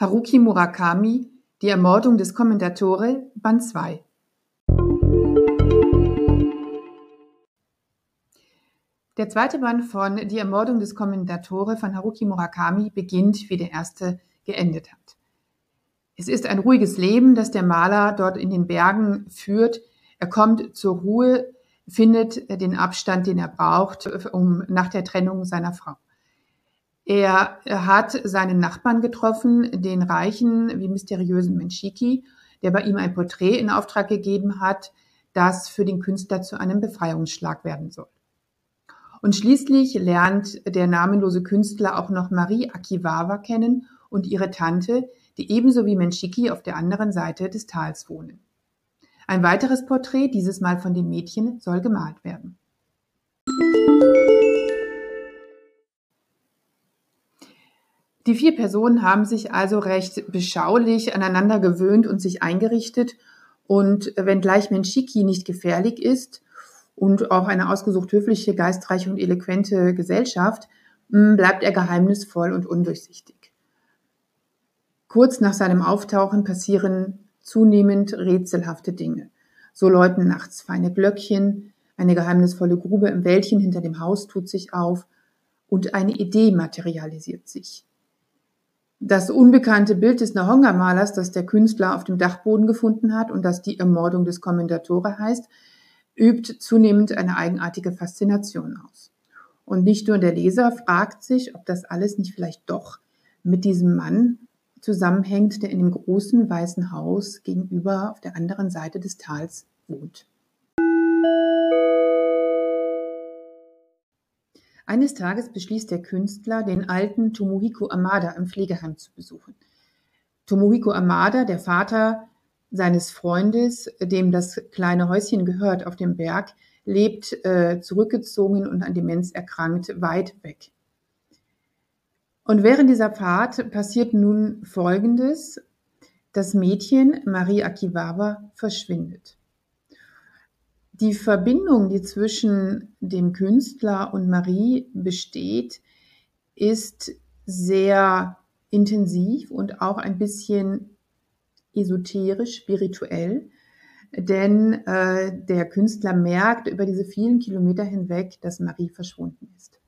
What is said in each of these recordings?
Haruki Murakami, Die Ermordung des Commendatore, Band 2. Der zweite Band von Die Ermordung des Commendatore von Haruki Murakami beginnt, wie der erste geendet hat. Es ist ein ruhiges Leben, das der Maler dort in den Bergen führt. Er kommt zur Ruhe, findet den Abstand, den er braucht, um nach der Trennung seiner Frau. Er hat seinen Nachbarn getroffen, den reichen wie mysteriösen Menschiki, der bei ihm ein Porträt in Auftrag gegeben hat, das für den Künstler zu einem Befreiungsschlag werden soll. Und schließlich lernt der namenlose Künstler auch noch Marie Akiwawa kennen und ihre Tante, die ebenso wie Menschiki auf der anderen Seite des Tals wohnen. Ein weiteres Porträt, dieses Mal von dem Mädchen, soll gemalt werden. Die vier Personen haben sich also recht beschaulich aneinander gewöhnt und sich eingerichtet. Und wenngleich Menschiki nicht gefährlich ist und auch eine ausgesucht höfliche, geistreiche und eloquente Gesellschaft, hm, bleibt er geheimnisvoll und undurchsichtig. Kurz nach seinem Auftauchen passieren zunehmend rätselhafte Dinge. So läuten nachts feine Glöckchen, eine geheimnisvolle Grube im Wäldchen hinter dem Haus tut sich auf und eine Idee materialisiert sich. Das unbekannte Bild des Nahonga-Malers, das der Künstler auf dem Dachboden gefunden hat und das die Ermordung des Kommendatore heißt, übt zunehmend eine eigenartige Faszination aus. Und nicht nur der Leser fragt sich, ob das alles nicht vielleicht doch mit diesem Mann zusammenhängt, der in dem großen weißen Haus gegenüber auf der anderen Seite des Tals wohnt. Eines Tages beschließt der Künstler, den alten Tomohiko Amada im Pflegeheim zu besuchen. Tomohiko Amada, der Vater seines Freundes, dem das kleine Häuschen gehört auf dem Berg, lebt äh, zurückgezogen und an Demenz erkrankt, weit weg. Und während dieser Fahrt passiert nun Folgendes. Das Mädchen, Marie Akiwawa, verschwindet die Verbindung, die zwischen dem Künstler und Marie besteht, ist sehr intensiv und auch ein bisschen esoterisch, spirituell. Denn äh, der Künstler merkt über diese vielen Kilometer hinweg, dass Marie verschwunden ist.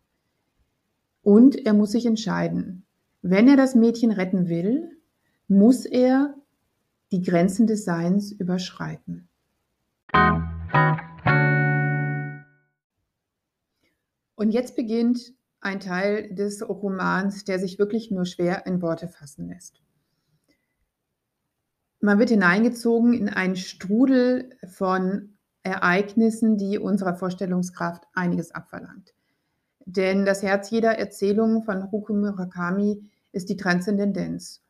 Und er muss sich entscheiden. Wenn er das Mädchen retten will, muss er die Grenzen des Seins überschreiten. Und jetzt beginnt ein Teil des Romans, der sich wirklich nur schwer in Worte fassen lässt. Man wird hineingezogen in einen Strudel von Ereignissen, die unserer Vorstellungskraft einiges abverlangt. Denn das Herz jeder Erzählung von Haruki Murakami ist die Transzendendenz.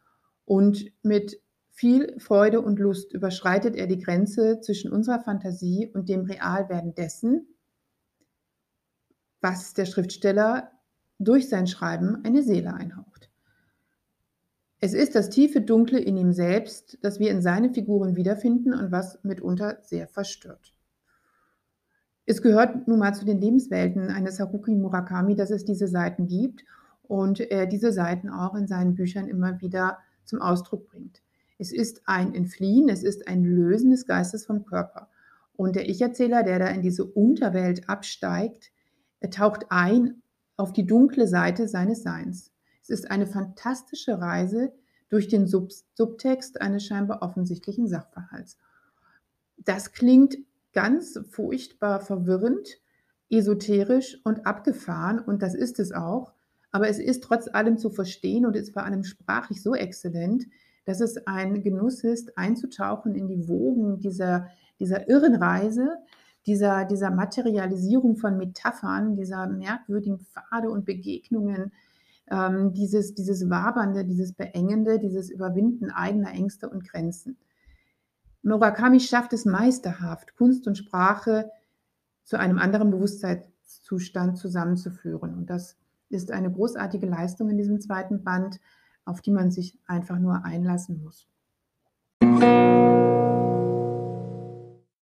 Und mit viel Freude und Lust überschreitet er die Grenze zwischen unserer Fantasie und dem Realwerden dessen, was der Schriftsteller durch sein Schreiben eine Seele einhaucht. Es ist das tiefe Dunkle in ihm selbst, das wir in seinen Figuren wiederfinden und was mitunter sehr verstört. Es gehört nun mal zu den Lebenswelten eines Haruki Murakami, dass es diese Seiten gibt und er diese Seiten auch in seinen Büchern immer wieder zum Ausdruck bringt. Es ist ein Entfliehen, es ist ein Lösen des Geistes vom Körper. Und der Ich-Erzähler, der da in diese Unterwelt absteigt, taucht ein auf die dunkle Seite seines Seins. Es ist eine fantastische Reise durch den Sub Subtext eines scheinbar offensichtlichen Sachverhalts. Das klingt ganz furchtbar verwirrend, esoterisch und abgefahren und das ist es auch. Aber es ist trotz allem zu verstehen und ist vor allem sprachlich so exzellent, dass es ein Genuss ist, einzutauchen in die Wogen dieser, dieser irren Reise, dieser, dieser Materialisierung von Metaphern, dieser merkwürdigen Pfade und Begegnungen, ähm, dieses, dieses Wabernde, dieses Beengende, dieses Überwinden eigener Ängste und Grenzen. Murakami schafft es meisterhaft, Kunst und Sprache zu einem anderen Bewusstseinszustand zusammenzuführen. Und das ist eine großartige Leistung in diesem zweiten Band, auf die man sich einfach nur einlassen muss.